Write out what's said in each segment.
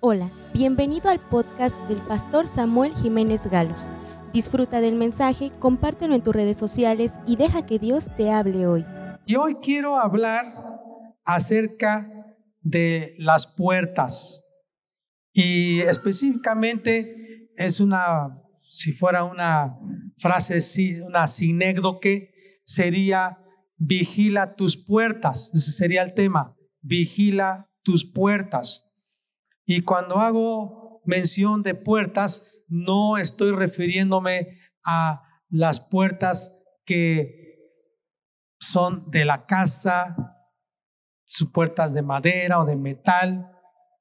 Hola, bienvenido al podcast del pastor Samuel Jiménez Galos. Disfruta del mensaje, compártelo en tus redes sociales y deja que Dios te hable hoy. Y hoy quiero hablar acerca de las puertas. Y específicamente es una, si fuera una frase, una sinécdoque, sería vigila tus puertas. Ese sería el tema, vigila tus puertas. Y cuando hago mención de puertas, no estoy refiriéndome a las puertas que son de la casa, sus puertas de madera o de metal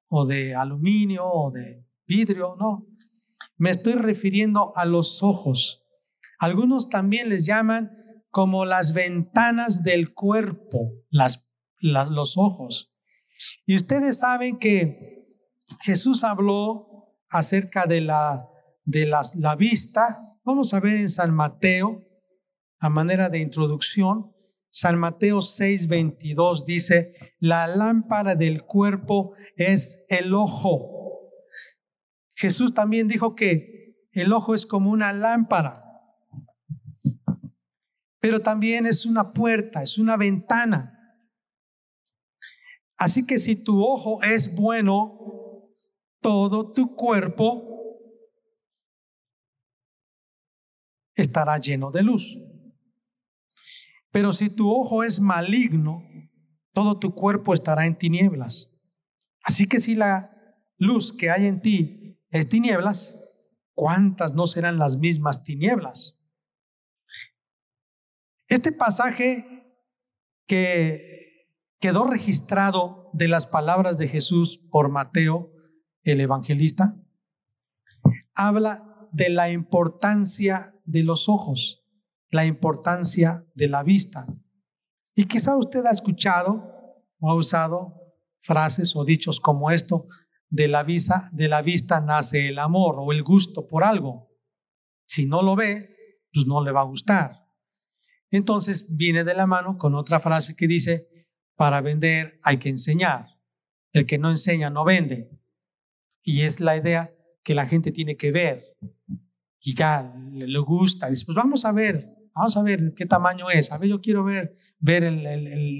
o de aluminio o de vidrio, no. Me estoy refiriendo a los ojos. Algunos también les llaman como las ventanas del cuerpo, los ojos. Y ustedes saben que Jesús habló acerca de la, de la vista. Vamos a ver en San Mateo, a manera de introducción, San Mateo 6:22 dice, la lámpara del cuerpo es el ojo. Jesús también dijo que el ojo es como una lámpara, pero también es una puerta, es una ventana. Así que si tu ojo es bueno, todo tu cuerpo estará lleno de luz. Pero si tu ojo es maligno, todo tu cuerpo estará en tinieblas. Así que si la luz que hay en ti es tinieblas, ¿cuántas no serán las mismas tinieblas? Este pasaje que quedó registrado de las palabras de Jesús por Mateo el evangelista, habla de la importancia de los ojos, la importancia de la vista. Y quizá usted ha escuchado o ha usado frases o dichos como esto, de la, vista, de la vista nace el amor o el gusto por algo. Si no lo ve, pues no le va a gustar. Entonces viene de la mano con otra frase que dice, para vender hay que enseñar. El que no enseña no vende. Y es la idea que la gente tiene que ver. Y ya le, gusta. Dice, pues vamos a ver, vamos a ver qué tamaño es. A ver, yo quiero ver, ver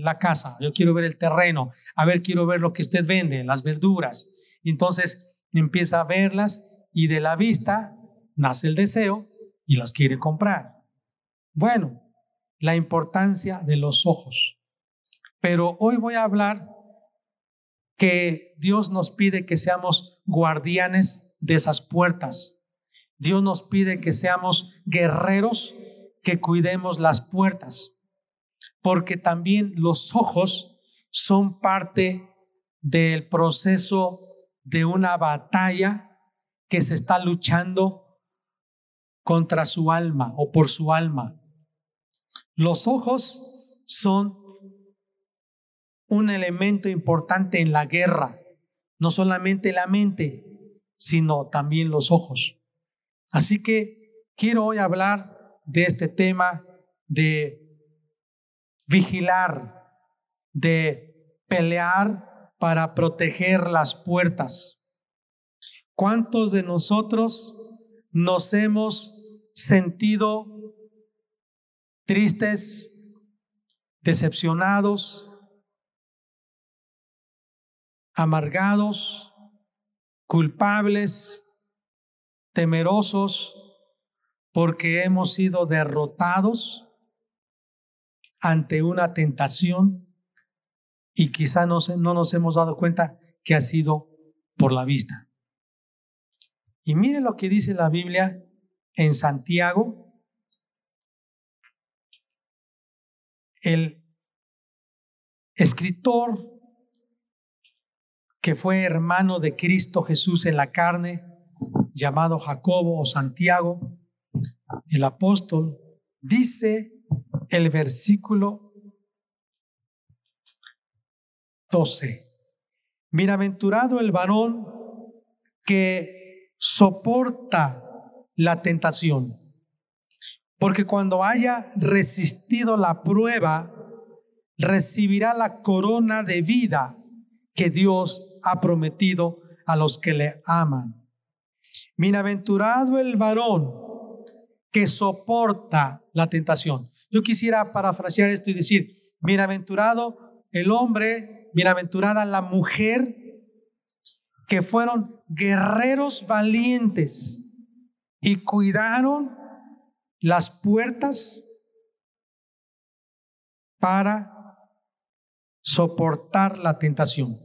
la casa, yo quiero ver el terreno. A ver, quiero ver lo que usted vende, las verduras. Entonces empieza a verlas y de la vista nace el deseo y las quiere comprar. Bueno, la importancia de los ojos. Pero hoy voy a hablar que Dios nos pide que seamos guardianes de esas puertas. Dios nos pide que seamos guerreros que cuidemos las puertas, porque también los ojos son parte del proceso de una batalla que se está luchando contra su alma o por su alma. Los ojos son un elemento importante en la guerra, no solamente la mente, sino también los ojos. Así que quiero hoy hablar de este tema de vigilar, de pelear para proteger las puertas. ¿Cuántos de nosotros nos hemos sentido tristes, decepcionados, amargados, culpables, temerosos, porque hemos sido derrotados ante una tentación y quizá no, no nos hemos dado cuenta que ha sido por la vista. Y mire lo que dice la Biblia en Santiago. El escritor que fue hermano de Cristo Jesús en la carne, llamado Jacobo o Santiago, el apóstol, dice el versículo 12, bienaventurado el varón que soporta la tentación, porque cuando haya resistido la prueba, recibirá la corona de vida que Dios ha prometido a los que le aman. Bienaventurado el varón que soporta la tentación. Yo quisiera parafrasear esto y decir, bienaventurado el hombre, bienaventurada la mujer que fueron guerreros valientes y cuidaron las puertas para soportar la tentación.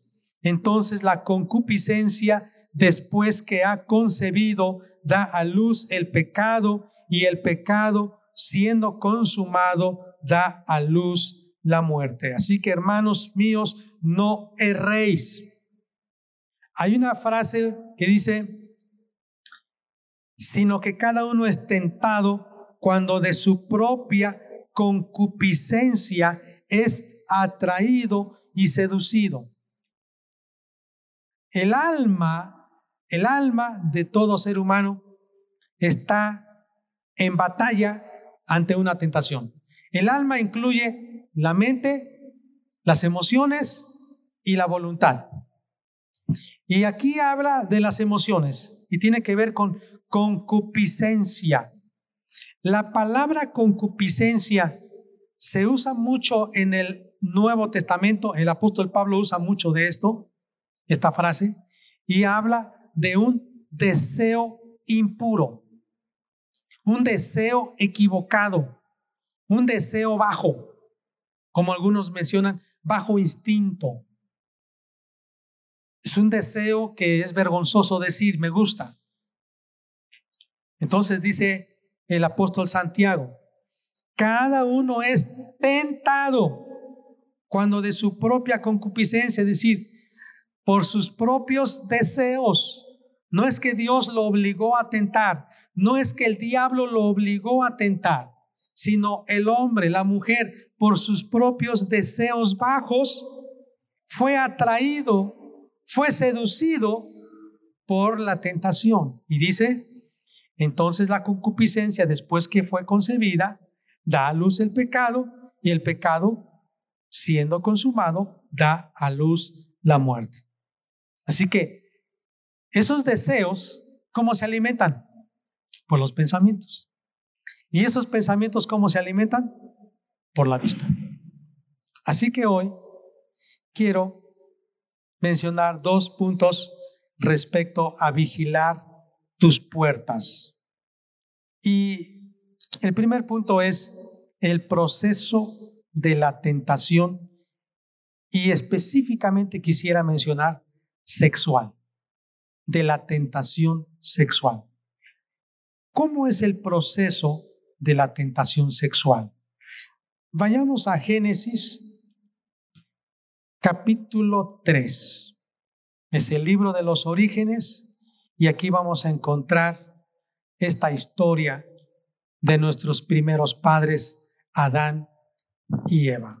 Entonces la concupiscencia, después que ha concebido, da a luz el pecado y el pecado, siendo consumado, da a luz la muerte. Así que hermanos míos, no erréis. Hay una frase que dice, sino que cada uno es tentado cuando de su propia concupiscencia es atraído y seducido. El alma, el alma de todo ser humano está en batalla ante una tentación. El alma incluye la mente, las emociones y la voluntad. Y aquí habla de las emociones y tiene que ver con concupiscencia. La palabra concupiscencia se usa mucho en el Nuevo Testamento, el apóstol Pablo usa mucho de esto, esta frase, y habla de un deseo impuro, un deseo equivocado, un deseo bajo, como algunos mencionan, bajo instinto. Es un deseo que es vergonzoso decir, me gusta. Entonces dice el apóstol Santiago, cada uno es tentado cuando de su propia concupiscencia, es decir, por sus propios deseos. No es que Dios lo obligó a tentar, no es que el diablo lo obligó a tentar, sino el hombre, la mujer, por sus propios deseos bajos, fue atraído, fue seducido por la tentación. Y dice, entonces la concupiscencia, después que fue concebida, da a luz el pecado y el pecado siendo consumado, da a luz la muerte. Así que esos deseos, ¿cómo se alimentan? Por los pensamientos. ¿Y esos pensamientos cómo se alimentan? Por la vista. Así que hoy quiero mencionar dos puntos respecto a vigilar tus puertas. Y el primer punto es el proceso de la tentación y específicamente quisiera mencionar sexual, de la tentación sexual. ¿Cómo es el proceso de la tentación sexual? Vayamos a Génesis capítulo 3. Es el libro de los orígenes y aquí vamos a encontrar esta historia de nuestros primeros padres, Adán y Eva.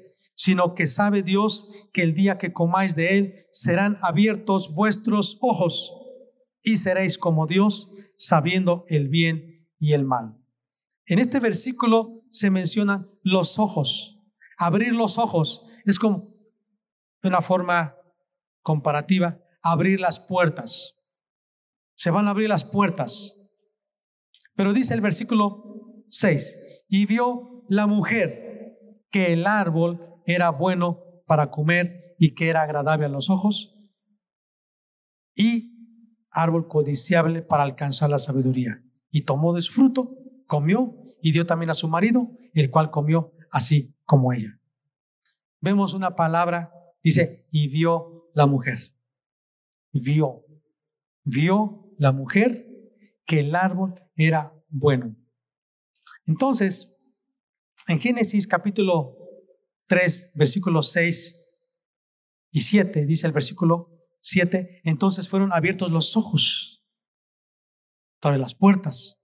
sino que sabe Dios que el día que comáis de él serán abiertos vuestros ojos y seréis como Dios, sabiendo el bien y el mal. En este versículo se mencionan los ojos. Abrir los ojos es como una forma comparativa, abrir las puertas. Se van a abrir las puertas. Pero dice el versículo 6. Y vio la mujer que el árbol era bueno para comer y que era agradable a los ojos, y árbol codiciable para alcanzar la sabiduría. Y tomó de su fruto, comió y dio también a su marido, el cual comió así como ella. Vemos una palabra, dice, y vio la mujer. Vio, vio la mujer que el árbol era bueno. Entonces, en Génesis capítulo 3, versículos 6 y 7, dice el versículo 7, entonces fueron abiertos los ojos sobre las puertas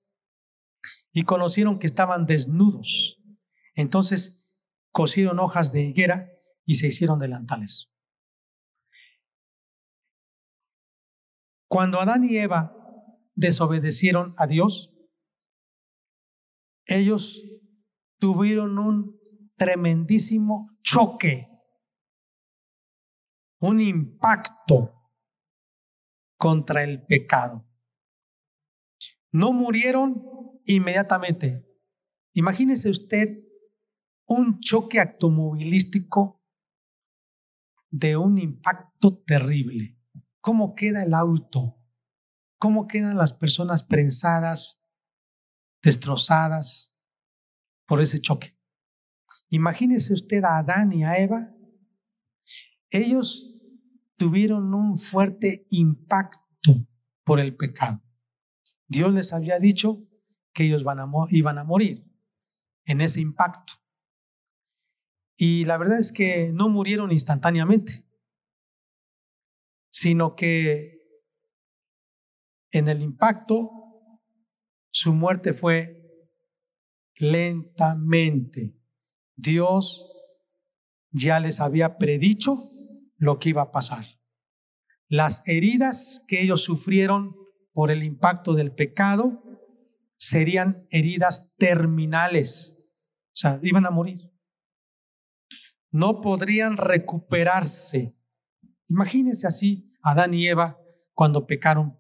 y conocieron que estaban desnudos. Entonces cosieron hojas de higuera y se hicieron delantales. Cuando Adán y Eva desobedecieron a Dios, ellos tuvieron un tremendísimo choque, un impacto contra el pecado. No murieron inmediatamente. Imagínese usted un choque automovilístico de un impacto terrible. ¿Cómo queda el auto? ¿Cómo quedan las personas prensadas, destrozadas por ese choque? Imagínese usted a Adán y a Eva. Ellos tuvieron un fuerte impacto por el pecado. Dios les había dicho que ellos iban a morir en ese impacto. Y la verdad es que no murieron instantáneamente, sino que en el impacto su muerte fue lentamente. Dios ya les había predicho lo que iba a pasar. Las heridas que ellos sufrieron por el impacto del pecado serían heridas terminales, o sea, iban a morir. No podrían recuperarse. Imagínense así, Adán y Eva cuando pecaron.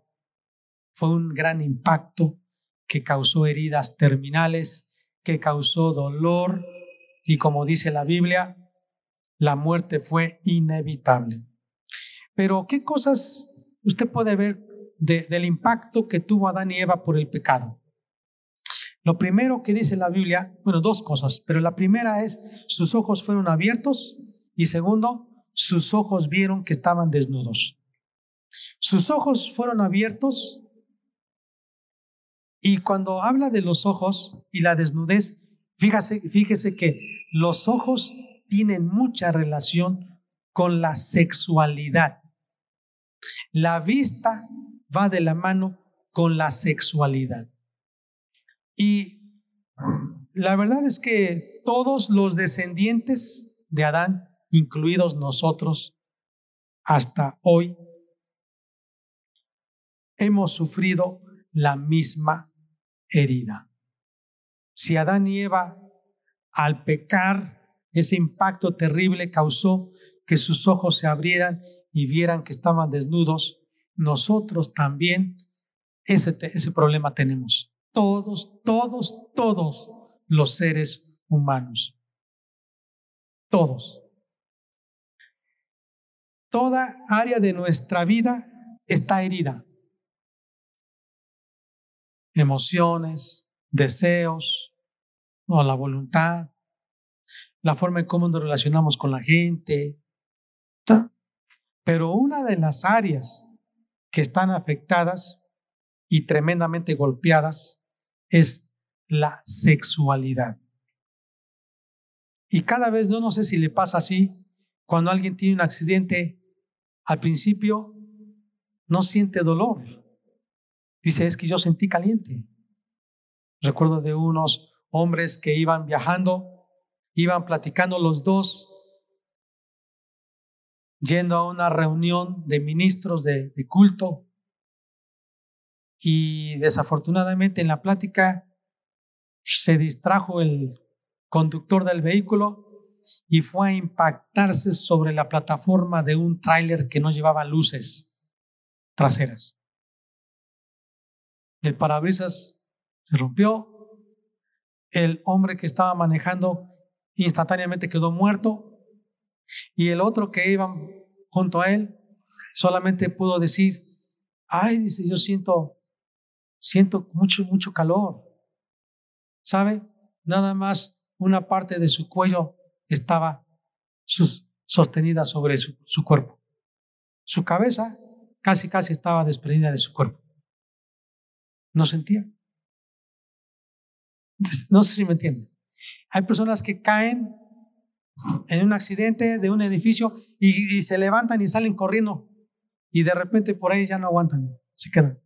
Fue un gran impacto que causó heridas terminales, que causó dolor, y como dice la Biblia, la muerte fue inevitable. Pero ¿qué cosas usted puede ver del impacto que tuvo Adán y Eva por el pecado? Lo primero que dice la Biblia, bueno, dos cosas, pero la primera es, sus ojos fueron abiertos y segundo, sus ojos vieron que estaban desnudos. Sus ojos fueron abiertos y cuando habla de los ojos y la desnudez, Fíjese, fíjese que los ojos tienen mucha relación con la sexualidad. La vista va de la mano con la sexualidad. Y la verdad es que todos los descendientes de Adán, incluidos nosotros, hasta hoy, hemos sufrido la misma herida. Si Adán y Eva, al pecar, ese impacto terrible causó que sus ojos se abrieran y vieran que estaban desnudos, nosotros también ese, ese problema tenemos. Todos, todos, todos los seres humanos. Todos. Toda área de nuestra vida está herida. Emociones, deseos, o la voluntad, la forma en cómo nos relacionamos con la gente. Pero una de las áreas que están afectadas y tremendamente golpeadas es la sexualidad. Y cada vez, no, no sé si le pasa así, cuando alguien tiene un accidente, al principio no siente dolor. Dice, es que yo sentí caliente. Recuerdo de unos hombres que iban viajando, iban platicando los dos, yendo a una reunión de ministros de, culto. Y desafortunadamente en la plática se distrajo el conductor del vehículo y fue a impactarse sobre la plataforma de un tráiler que no llevaba luces traseras. El parabrisas se rompió. El hombre que estaba manejando instantáneamente quedó muerto Y el otro que iba junto a él solamente pudo decir, ay, dice, yo siento, siento mucho, mucho calor. ¿Sabe? Nada más una parte de su cuello estaba sostenida sobre su, su cuerpo. Su cabeza casi, casi estaba desprendida de su cuerpo. No sentía. No sé si me entienden. Hay personas que caen en un accidente de un edificio y, se levantan y salen corriendo y de repente por ahí ya no aguantan, se quedan.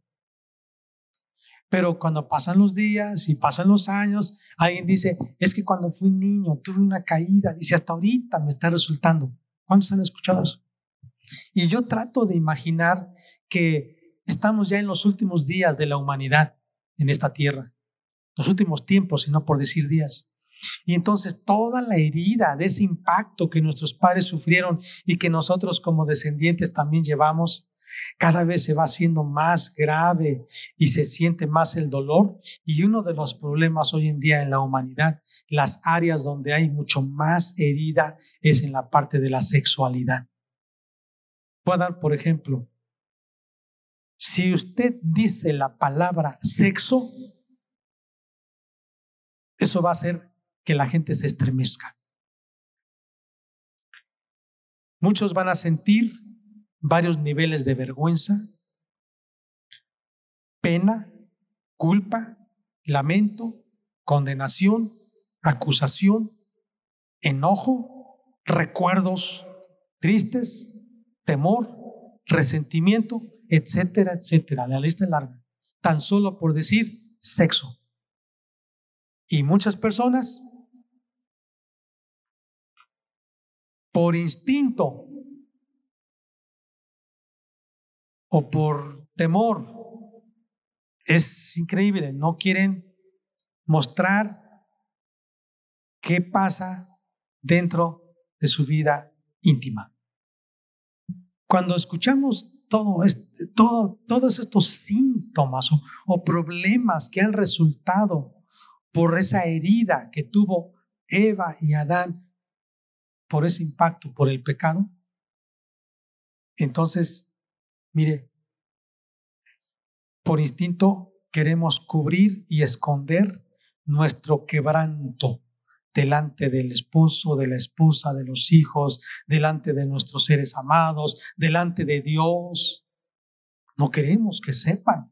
Pero cuando pasan los días y pasan los años, alguien dice, es que cuando fui niño tuve una caída, dice, hasta ahorita me está resultando. ¿Cuántos han escuchado eso? Y yo trato de imaginar que estamos ya en los últimos días de la humanidad en esta tierra, los últimos tiempos, y no por decir días. Y entonces toda la herida de ese impacto que nuestros padres sufrieron y que nosotros como descendientes también llevamos, cada vez se va haciendo más grave y se siente más el dolor. Y uno de los problemas hoy en día en la humanidad, las áreas donde hay mucho más herida, es en la parte de la sexualidad. Puedo dar, por ejemplo, si usted dice la palabra sexo, eso va a hacer que la gente se estremezca. Muchos van a sentir varios niveles de vergüenza, pena, culpa, lamento, condenación, acusación, enojo, recuerdos tristes, temor, resentimiento, etcétera, etcétera. La lista es larga. Tan solo por decir sexo. Y muchas personas por instinto o por temor. Es increíble, no quieren mostrar qué pasa dentro de su vida íntima. Cuando escuchamos todo este, todo, todos estos síntomas o problemas que han resultado por esa herida que tuvo Eva y Adán por ese impacto, por el pecado, entonces, mire, por instinto queremos cubrir y esconder nuestro quebranto delante del esposo, de la esposa, de los hijos, delante de nuestros seres amados, delante de Dios. No queremos que sepan,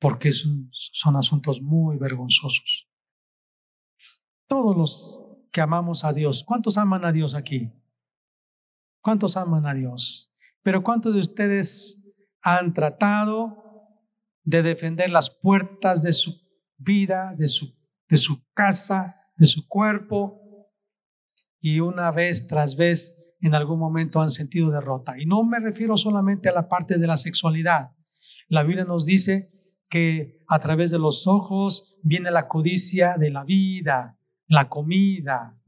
porque son, asuntos muy vergonzosos. Todos los que amamos a Dios. ¿Cuántos aman a Dios aquí? ¿Cuántos aman a Dios? Pero ¿cuántos de ustedes han tratado de defender las puertas de su vida, de su, de su casa, de su cuerpo? Y una vez tras vez en algún momento han sentido derrota. Y no me refiero solamente a la parte de la sexualidad. La Biblia nos dice que a través de los ojos viene la codicia de la vida, la comida,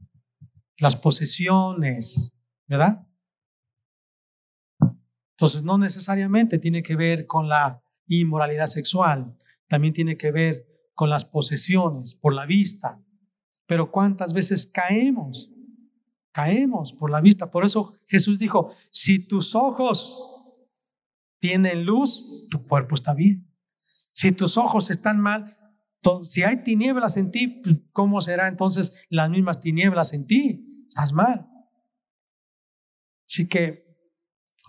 las posesiones, ¿verdad? Entonces, no necesariamente tiene que ver con la inmoralidad sexual, también tiene que ver con las posesiones, por la vista. Pero ¿cuántas veces caemos? Caemos por la vista. Por eso Jesús dijo, si tus ojos tienen luz, tu cuerpo está bien. Si tus ojos están mal, si hay tinieblas en ti, pues, ¿cómo será entonces las mismas tinieblas en ti? Estás mal. Así que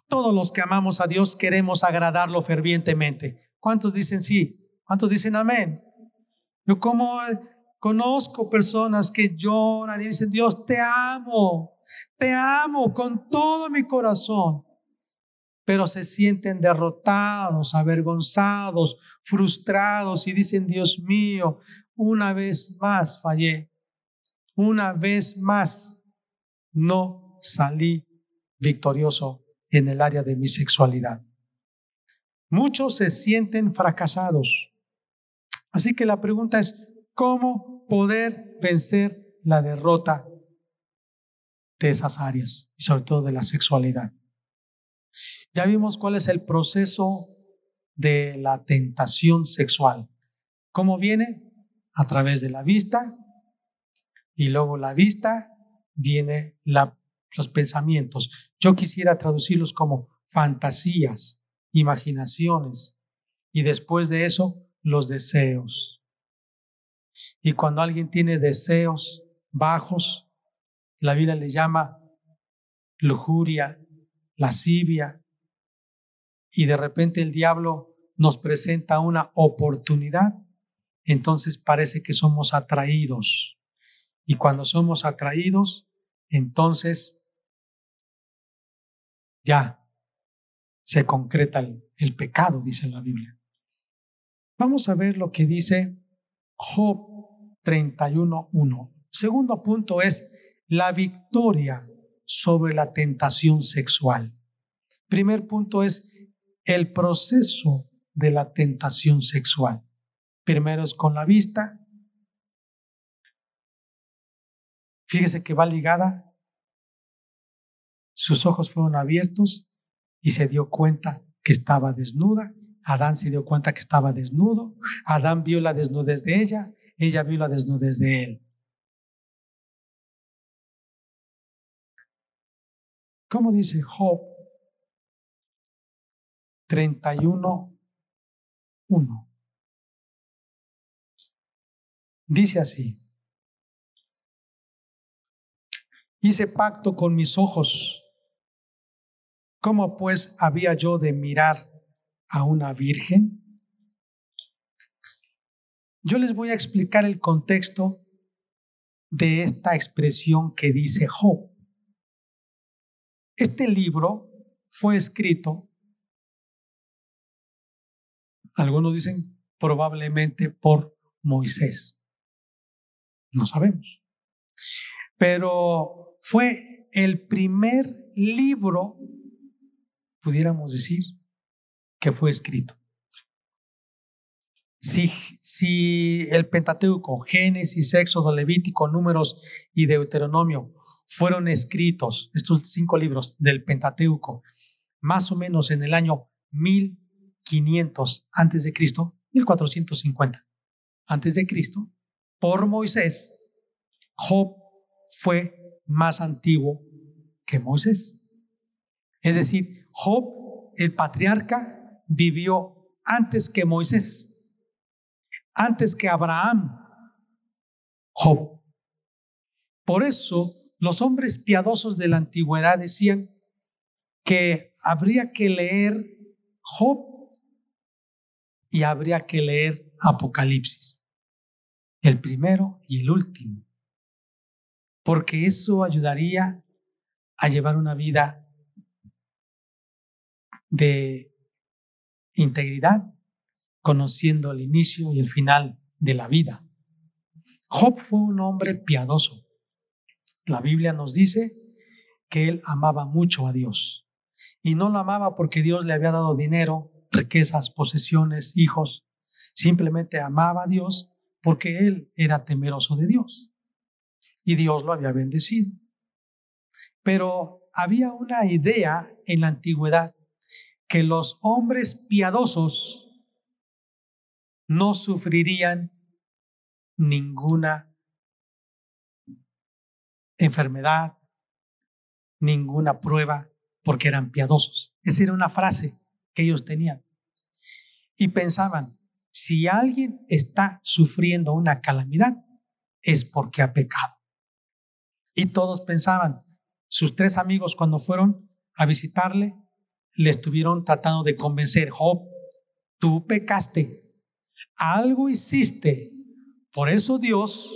todos los que amamos a Dios queremos agradarlo fervientemente. ¿Cuántos dicen sí? ¿Cuántos dicen amén? Yo como conozco personas que lloran y dicen, Dios, te amo, te amo con todo mi corazón pero se sienten derrotados, avergonzados, frustrados y dicen, Dios mío, una vez más fallé, una vez más no salí victorioso en el área de mi sexualidad. Muchos se sienten fracasados. Así que la pregunta es, ¿cómo poder vencer la derrota de esas áreas y sobre todo de la sexualidad? Ya vimos cuál es el proceso de la tentación sexual. ¿Cómo viene? A través de la vista y luego la vista viene los pensamientos. Yo quisiera traducirlos como fantasías, imaginaciones y después de eso los deseos. Y cuando alguien tiene deseos bajos, la Biblia le llama lujuria, lascivia, y de repente el diablo nos presenta una oportunidad, entonces parece que somos atraídos. Y cuando somos atraídos, entonces ya se concreta el, pecado, dice la Biblia. Vamos a ver lo que dice Job 31.1. Segundo punto es la victoria sobre la tentación sexual. Primer punto es el proceso de la tentación sexual. Primero es con la vista. Fíjese que va ligada. Sus ojos fueron abiertos y se dio cuenta que estaba desnuda. Adán se dio cuenta que estaba desnudo. Adán vio la desnudez de ella. Ella vio la desnudez de él. ¿Cómo dice Job 31, 1? Dice así. Hice pacto con mis ojos ¿Cómo pues había yo de mirar a una virgen? Yo les voy a explicar el contexto de esta expresión que dice Job. Este libro fue escrito, algunos dicen probablemente por Moisés. No sabemos. Pero fue el primer libro pudiéramos decir que fue escrito. Si, si el Pentateuco, Génesis, Éxodo, Levítico, Números y Deuteronomio fueron escritos, estos cinco libros del Pentateuco, más o menos en el año 1500 antes de Cristo, 1450 antes de Cristo, por Moisés, Job fue más antiguo que Moisés. Es decir, Job, el patriarca, vivió antes que Moisés, antes que Abraham. Job. Por eso los hombres piadosos de la antigüedad decían que habría que leer Job y habría que leer Apocalipsis, el primero y el último, porque eso ayudaría a llevar una vida de integridad, conociendo el inicio y el final de la vida. Job fue un hombre piadoso. La Biblia nos dice que él amaba mucho a Dios. Y no lo amaba porque Dios le había dado dinero, riquezas, posesiones, hijos. Simplemente amaba a Dios porque él era temeroso de Dios. Y Dios lo había bendecido. Pero había una idea en la antigüedad que los hombres piadosos no sufrirían ninguna enfermedad, ninguna prueba, porque eran piadosos. Esa era una frase que ellos tenían. Y pensaban, si alguien está sufriendo una calamidad, es porque ha pecado. Y todos pensaban, sus tres amigos cuando fueron a visitarle, le estuvieron tratando de convencer, Job, tú pecaste, algo hiciste, por eso Dios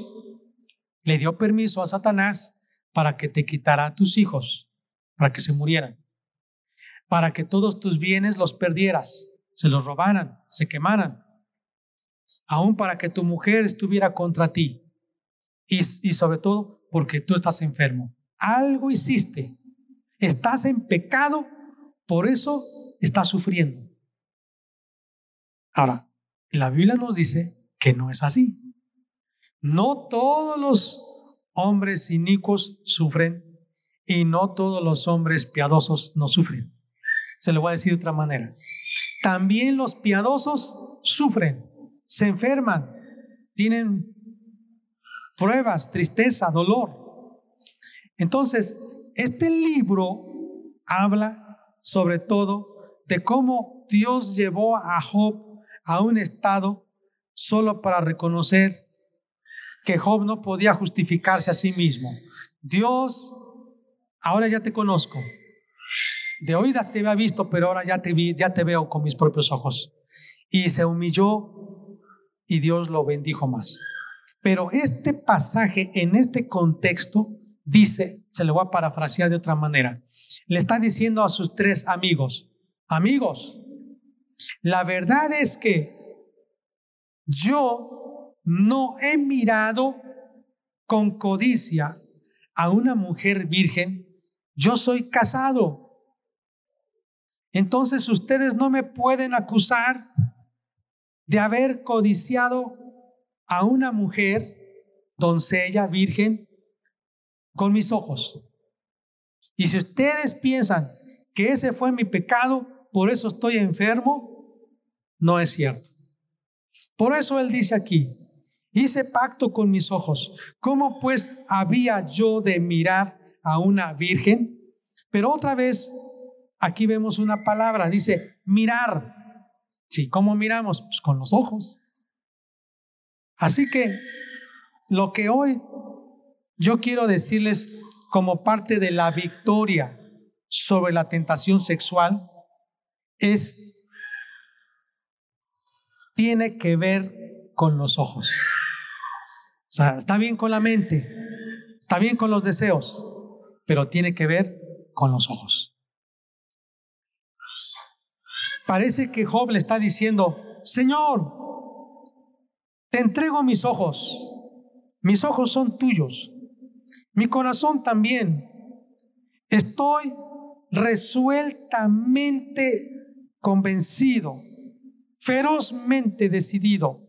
le dio permiso a Satanás para que te quitara a tus hijos, para que se murieran, para que todos tus bienes los perdieras, se los robaran, se quemaran, aún para que tu mujer estuviera contra ti y, y sobre todo porque tú estás enfermo. Algo hiciste, estás en pecado por eso está sufriendo. Ahora, la Biblia nos dice que no es así. No todos los hombres inicuos sufren y no todos los hombres piadosos no sufren. Se lo voy a decir de otra manera. También los piadosos sufren, se enferman, tienen pruebas, tristeza, dolor. Entonces, este libro habla sobre todo de cómo Dios llevó a Job a un estado solo para reconocer que Job no podía justificarse a sí mismo. Dios, ahora ya te conozco. De oídas te había visto, pero ahora ya te vi, ya te veo con mis propios ojos. Y se humilló y Dios lo bendijo más. Pero este pasaje en este contexto dice, se lo voy a parafrasear de otra manera, le está diciendo a sus tres amigos, amigos, la verdad es que yo no he mirado con codicia a una mujer virgen, yo soy casado. Entonces ustedes no me pueden acusar de haber codiciado a una mujer, doncella, virgen, con mis ojos. Y si ustedes piensan que ese fue mi pecado, por eso estoy enfermo, no es cierto. Por eso él dice aquí, hice pacto con mis ojos. ¿Cómo pues había yo de mirar a una virgen? Pero otra vez, aquí vemos una palabra, dice mirar. Sí, ¿cómo miramos? Pues con los ojos. Así que lo que hoy yo quiero decirles como parte de la victoria sobre la tentación sexual es, tiene que ver con los ojos. Está bien con la mente, está bien con los deseos, pero tiene que ver con los ojos. Parece que Job le está diciendo, Señor, te entrego mis ojos, mis ojos son tuyos, mi corazón también. Estoy resueltamente convencido, ferozmente decidido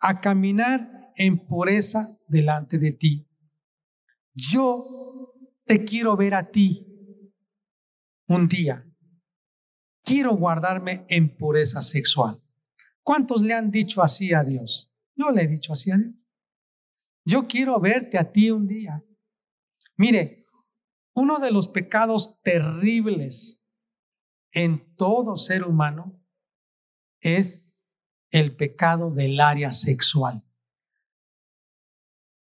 a caminar en pureza delante de ti. Yo te quiero ver a ti un día quiero guardarme en pureza sexual. ¿Cuántos le han dicho así a Dios? Yo le he dicho así a Dios. Yo quiero verte a ti un día. Mire, uno de los pecados terribles en todo ser humano es el pecado del área sexual.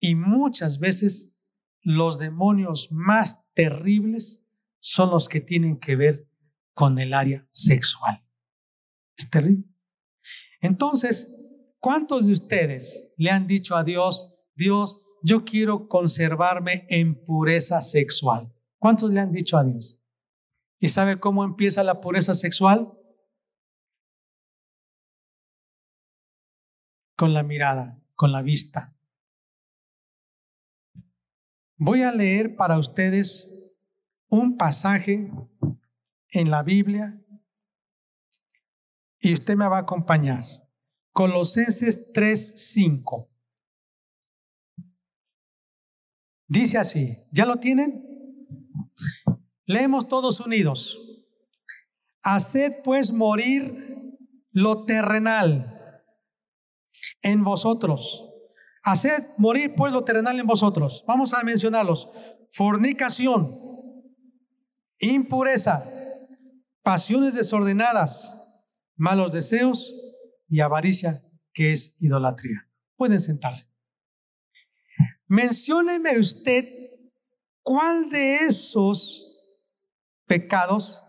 Y muchas veces los demonios más terribles son los que tienen que ver con el área sexual. Es terrible. Entonces, ¿cuántos de ustedes le han dicho a Dios, Dios, yo quiero conservarme en pureza sexual? ¿Cuántos le han dicho a Dios? ¿Y sabe cómo empieza la pureza sexual? Con la mirada, con la vista. Voy a leer para ustedes un pasaje en la Biblia y usted me va a acompañar. Colosenses 3:5. Dice así, ¿ya lo tienen? Leemos todos unidos. Haced pues morir lo terrenal en vosotros. Haced morir pues lo terrenal en vosotros. Vamos a mencionarlos. Fornicación, impureza, pasiones desordenadas, malos deseos y avaricia, que es idolatría. Pueden sentarse. Mencióneme usted cuál de esos pecados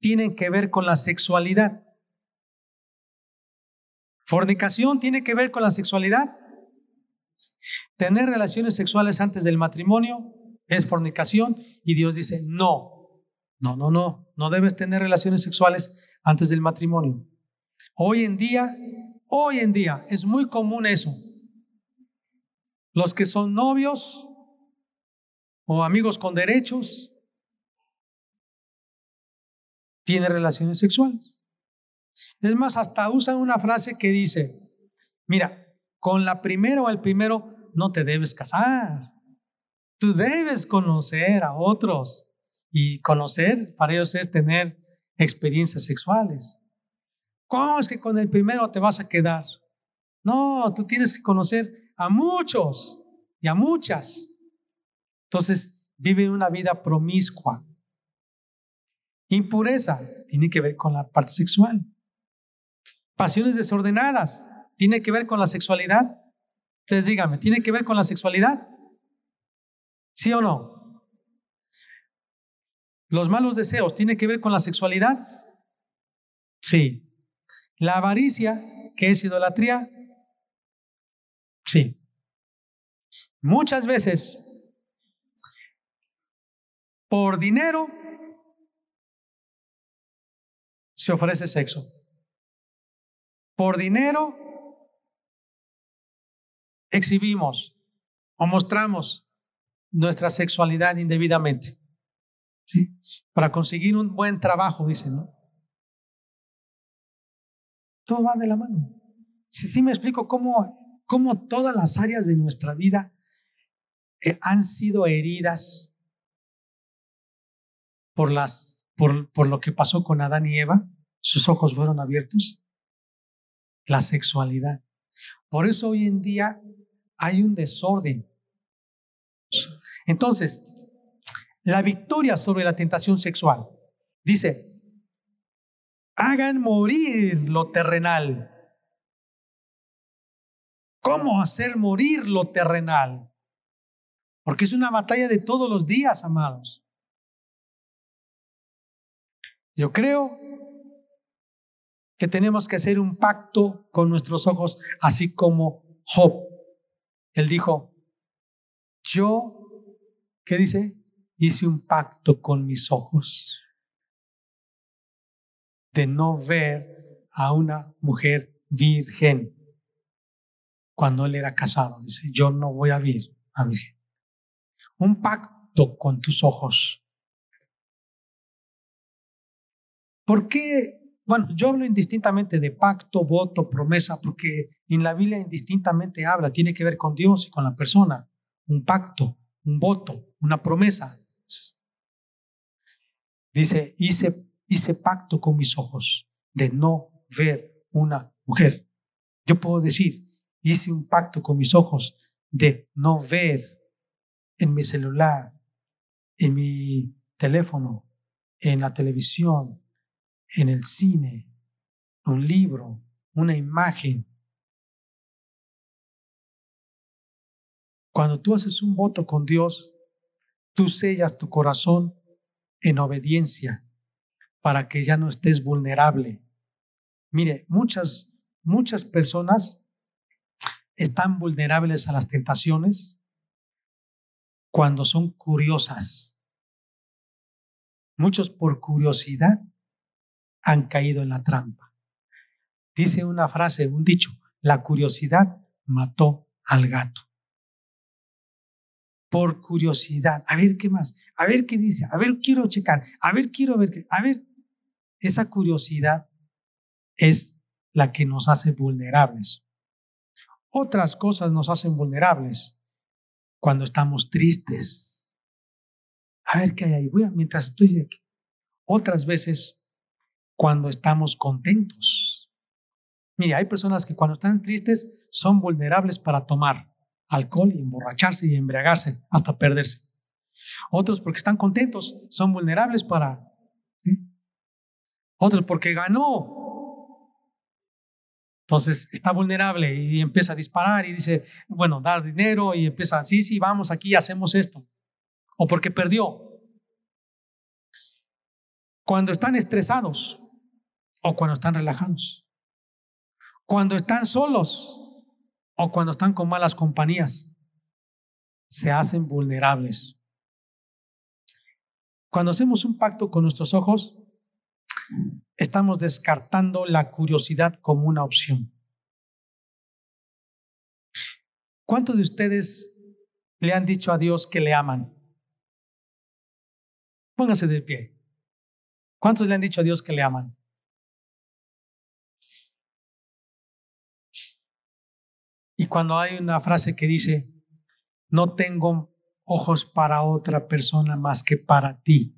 tienen que ver con la sexualidad. Fornicación tiene que ver con la sexualidad. Tener relaciones sexuales antes del matrimonio es fornicación y Dios dice, no, no, no, no, no debes tener relaciones sexuales antes del matrimonio. Hoy en día, hoy en día es muy común eso. Los que son novios o amigos con derechos tienen relaciones sexuales. Es más, hasta usan una frase que dice, mira, con la primera o el primero no te debes casar. Tú debes conocer a otros. Y conocer para ellos es tener experiencias sexuales. ¿Cómo es que con el primero te vas a quedar? No, tú tienes que conocer a muchos y a muchas. Entonces, vive una vida promiscua. Impureza tiene que ver con la parte sexual. Pasiones desordenadas tiene que ver con la sexualidad. Ustedes díganme, ¿tiene que ver con la sexualidad? ¿Sí o no? Los malos deseos, ¿tiene que ver con la sexualidad? Sí. La avaricia, que es idolatría, sí. Muchas veces, por dinero, se ofrece sexo. Por dinero, exhibimos o mostramos nuestra sexualidad indebidamente. ¿sí? Para conseguir un buen trabajo, dicen, ¿no? Todo va de la mano. Si sí, me explico cómo, cómo todas las áreas de nuestra vida eh, han sido heridas por, las, por, por lo que pasó con Adán y Eva, sus ojos fueron abiertos. La sexualidad. Por eso hoy en día hay un desorden. Entonces, la victoria sobre la tentación sexual. Dice, hagan morir lo terrenal. ¿Cómo hacer morir lo terrenal? Porque es una batalla de todos los días, amados. Yo creo que tenemos que hacer un pacto con nuestros ojos, así como Job. Él dijo, yo, ¿qué dice? Hice un pacto con mis ojos de no ver a una mujer virgen cuando él era casado. Dice, yo no voy a ver a virgen. Un pacto con tus ojos. ¿Por qué? Bueno, yo hablo indistintamente de pacto, voto, promesa, porque en la Biblia indistintamente habla, tiene que ver con Dios y con la persona. Un pacto, un voto, una promesa. Dice, hice hice pacto con mis ojos de no ver una mujer. Yo puedo decir, hice un pacto con mis ojos de no ver en mi celular, en mi teléfono, en la televisión, en el cine, un libro, una imagen. Cuando tú haces un voto con Dios, tú sellas tu corazón en obediencia para que ya no estés vulnerable. Mire, muchas, muchas personas están vulnerables a las tentaciones cuando son curiosas. Muchos por curiosidad han caído en la trampa. Dice una frase, un dicho, la curiosidad mató al gato. Por curiosidad, a ver qué más, a ver qué dice, a ver, quiero checar, a ver, quiero ver qué, a ver, esa curiosidad es la que nos hace vulnerables. Otras cosas nos hacen vulnerables cuando estamos tristes. A ver qué hay ahí. Voy a, mientras estoy aquí. Otras veces cuando estamos contentos. Mire, hay personas que cuando están tristes son vulnerables para tomar alcohol y emborracharse y embriagarse hasta perderse. Otros porque están contentos son vulnerables para otros porque ganó. Entonces está vulnerable y empieza a disparar y dice, bueno, dar dinero y empieza, sí, sí, vamos aquí, hacemos esto. O porque perdió. Cuando están estresados o cuando están relajados. Cuando están solos o cuando están con malas compañías. Se hacen vulnerables. Cuando hacemos un pacto con nuestros ojos, estamos descartando la curiosidad como una opción. ¿Cuántos de ustedes le han dicho a Dios que le aman? Póngase de pie. ¿Cuántos le han dicho a Dios que le aman? Cuando hay una frase que dice, no tengo ojos para otra persona más que para ti.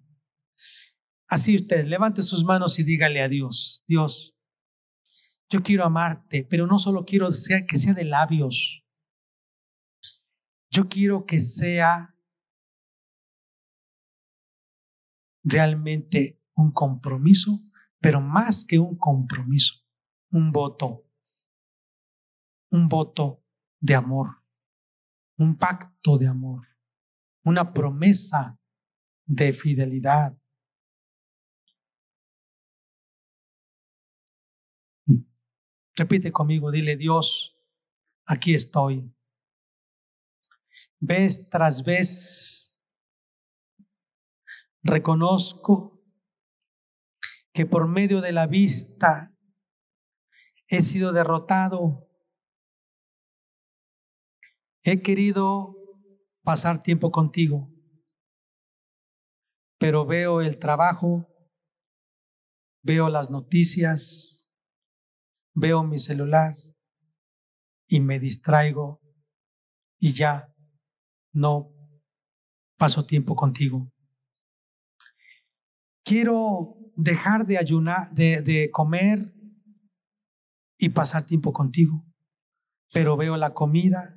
Así usted, levante sus manos y dígale a Dios, Dios, yo quiero amarte, pero no solo quiero que sea de labios. Yo quiero que sea realmente un compromiso, pero más que un compromiso, un voto, un voto de amor, un pacto de amor, una promesa de fidelidad. Repite conmigo, dile Dios, aquí estoy. Vez tras vez reconozco que por medio de la vista he sido derrotado. He querido pasar tiempo contigo, pero veo el trabajo, veo las noticias, veo mi celular y me distraigo y ya no paso tiempo contigo. Quiero dejar de ayunar, de, de comer y pasar tiempo contigo, pero veo la comida,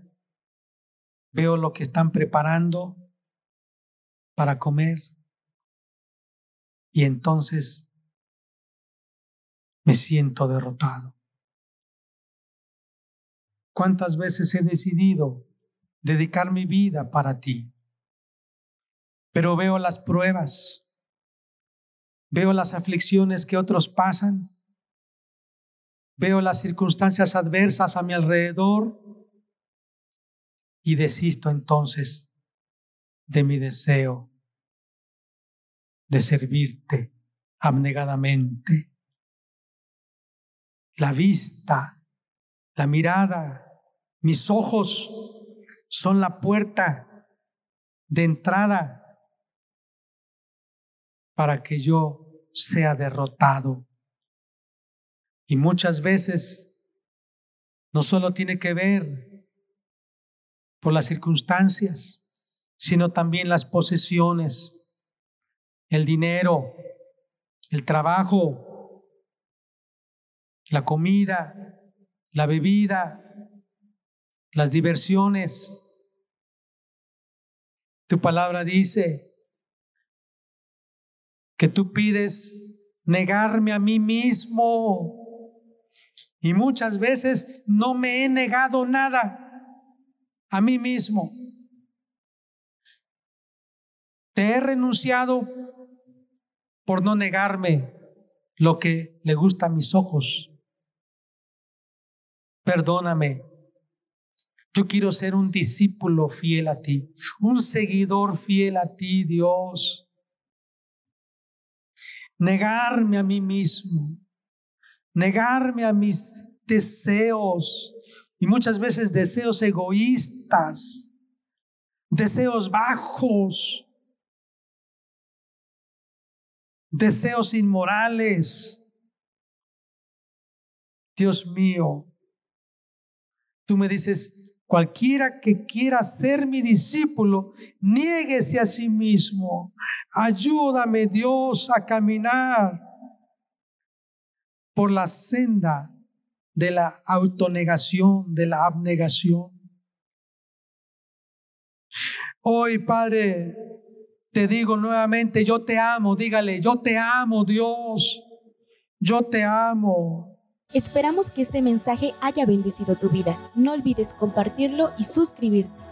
veo lo que están preparando para comer y entonces me siento derrotado. ¿Cuántas veces he decidido dedicar mi vida para ti? Pero veo las pruebas, veo las aflicciones que otros pasan, veo las circunstancias adversas a mi alrededor y desisto entonces de mi deseo de servirte abnegadamente. La vista, la mirada, mis ojos son la puerta de entrada para que yo sea derrotado. Y muchas veces no solo tiene que ver por las circunstancias, sino también las posesiones, el dinero, el trabajo, la comida, la bebida, las diversiones. Tu palabra dice que tú pides negarme a mí mismo. Y muchas veces no me he negado nada a mí mismo. Te he renunciado por no negarme lo que le gusta a mis ojos. Perdóname. Yo quiero ser un discípulo fiel a ti, un seguidor fiel a ti, Dios. Negarme a mí mismo, negarme a mis deseos y muchas veces deseos deseos bajos, deseos inmorales. Dios mío, tú me dices, cualquiera que quiera ser mi discípulo, niéguese a sí mismo. Ayúdame Dios a caminar por la senda de la autonegación, de la abnegación. Hoy, Padre, te digo nuevamente, yo te amo, dígale, yo te amo, Dios, yo te amo. Esperamos que este mensaje haya bendecido tu vida. No olvides compartirlo y suscribirte.